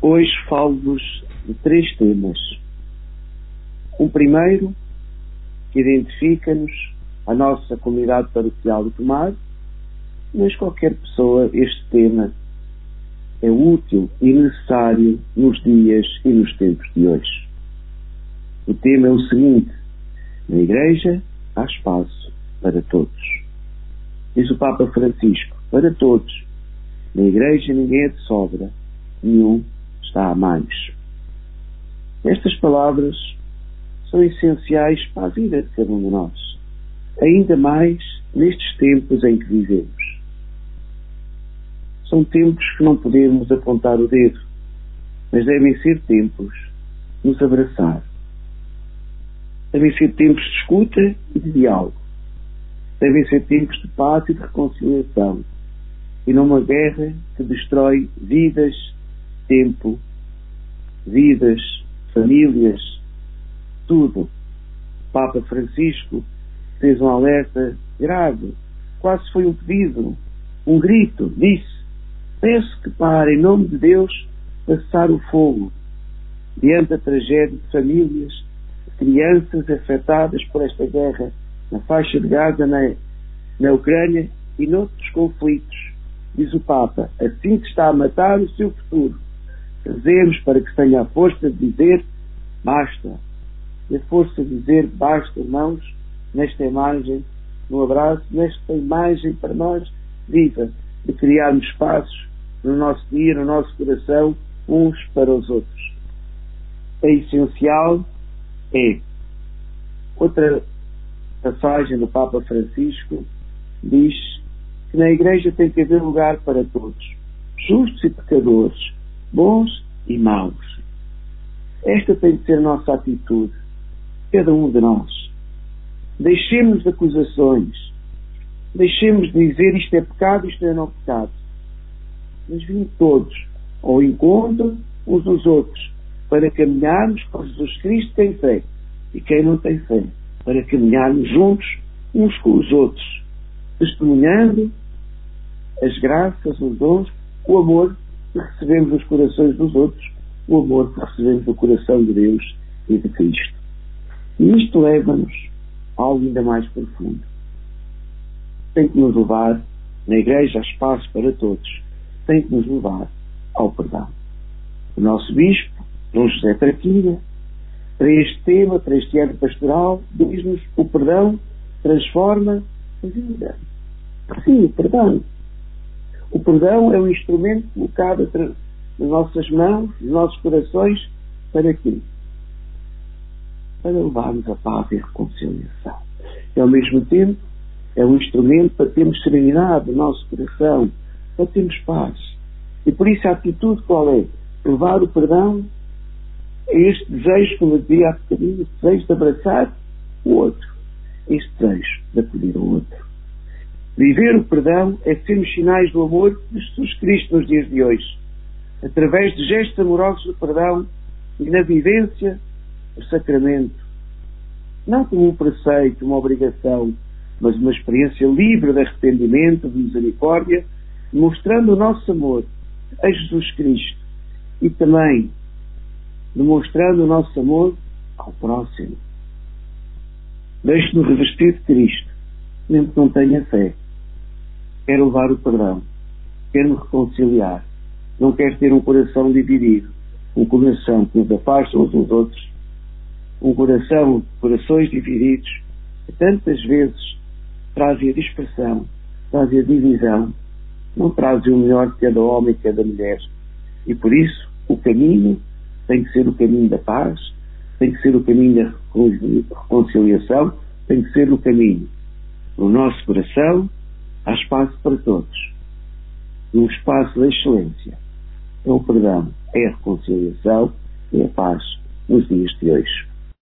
Hoje falo-vos de três temas. Um primeiro, que identifica-nos a nossa comunidade paroquial de Tomar, mas qualquer pessoa, este tema é útil e necessário nos dias e nos tempos de hoje. O tema é o seguinte: na Igreja há espaço para todos. Diz o Papa Francisco: para todos. Na Igreja ninguém é de sobra, nenhum está a mais. Estas palavras são essenciais para a vida de cada um de nós, ainda mais nestes tempos em que vivemos. São tempos que não podemos apontar o dedo, mas devem ser tempos de nos abraçar. Devem ser tempos de escuta e de diálogo. Devem ser tempos de paz e de reconciliação. E não uma guerra que destrói vidas, tempo, vidas, famílias, tudo. Papa Francisco fez um alerta grave, quase foi um pedido, um grito, disse: Peço que para, em nome de Deus, passar o fogo diante da tragédia de famílias, de crianças afetadas por esta guerra na faixa de Gaza, na, na Ucrânia e noutros conflitos. Diz o Papa, assim se está a matar o seu futuro. Rezemos para que tenha a força de dizer basta. E a força de dizer basta, irmãos, nesta imagem, no abraço, nesta imagem para nós viva, de criarmos espaços no nosso dia, no nosso coração, uns para os outros. É essencial, é. Outra passagem do Papa Francisco diz que na Igreja tem que haver lugar para todos, justos e pecadores, bons e maus. Esta tem de ser a nossa atitude, cada um de nós. Deixemos de acusações, deixemos de dizer isto é pecado, isto é não pecado. Mas vim todos ao encontro uns dos outros para caminharmos com Jesus Cristo tem fé e quem não tem fé, para caminharmos juntos uns com os outros, testemunhando as graças, os dons, o amor que recebemos nos corações dos outros, o amor que recebemos do coração de Deus e de Cristo. E isto leva-nos a algo ainda mais profundo. Tem que nos levar, na Igreja há espaço para todos, tem que nos levar ao perdão. O nosso Bispo, Dom José Traquilha, para este tema, para este ano pastoral, diz-nos o perdão transforma a vida. Sim, o perdão. O perdão é um instrumento colocado nas nossas mãos, nos nossos corações, para quê? Para levarmos a paz e a reconciliação. E ao mesmo tempo, é um instrumento para termos serenidade no nosso coração, para termos paz. E por isso a atitude qual é? Levar o perdão é este desejo, como eu dizia há bocadinho, este desejo de abraçar o outro. Este desejo de acolher o outro. Viver o perdão é sermos sinais do amor de Jesus Cristo nos dias de hoje. Através de gestos amorosos de perdão e na vivência do sacramento. Não como um preceito, uma obrigação, mas uma experiência livre de arrependimento, de misericórdia, mostrando o nosso amor a Jesus Cristo e também demonstrando o nosso amor ao próximo. Deixe-me revestir de Cristo, mesmo que não tenha fé. Quero levar o perdão, quero me reconciliar, não quero ter um coração dividido, um coração que nos afasta uns dos outros, um coração, corações divididos, que tantas vezes trazem a dispersão, trazem a divisão, não trazem o melhor de cada homem e cada mulher. E por isso, o caminho tem que ser o caminho da paz, tem que ser o caminho da reconciliação, tem que ser o caminho. No nosso coração há espaço para todos. Um espaço de excelência. É o perdão, é a reconciliação, é a paz nos dias de hoje.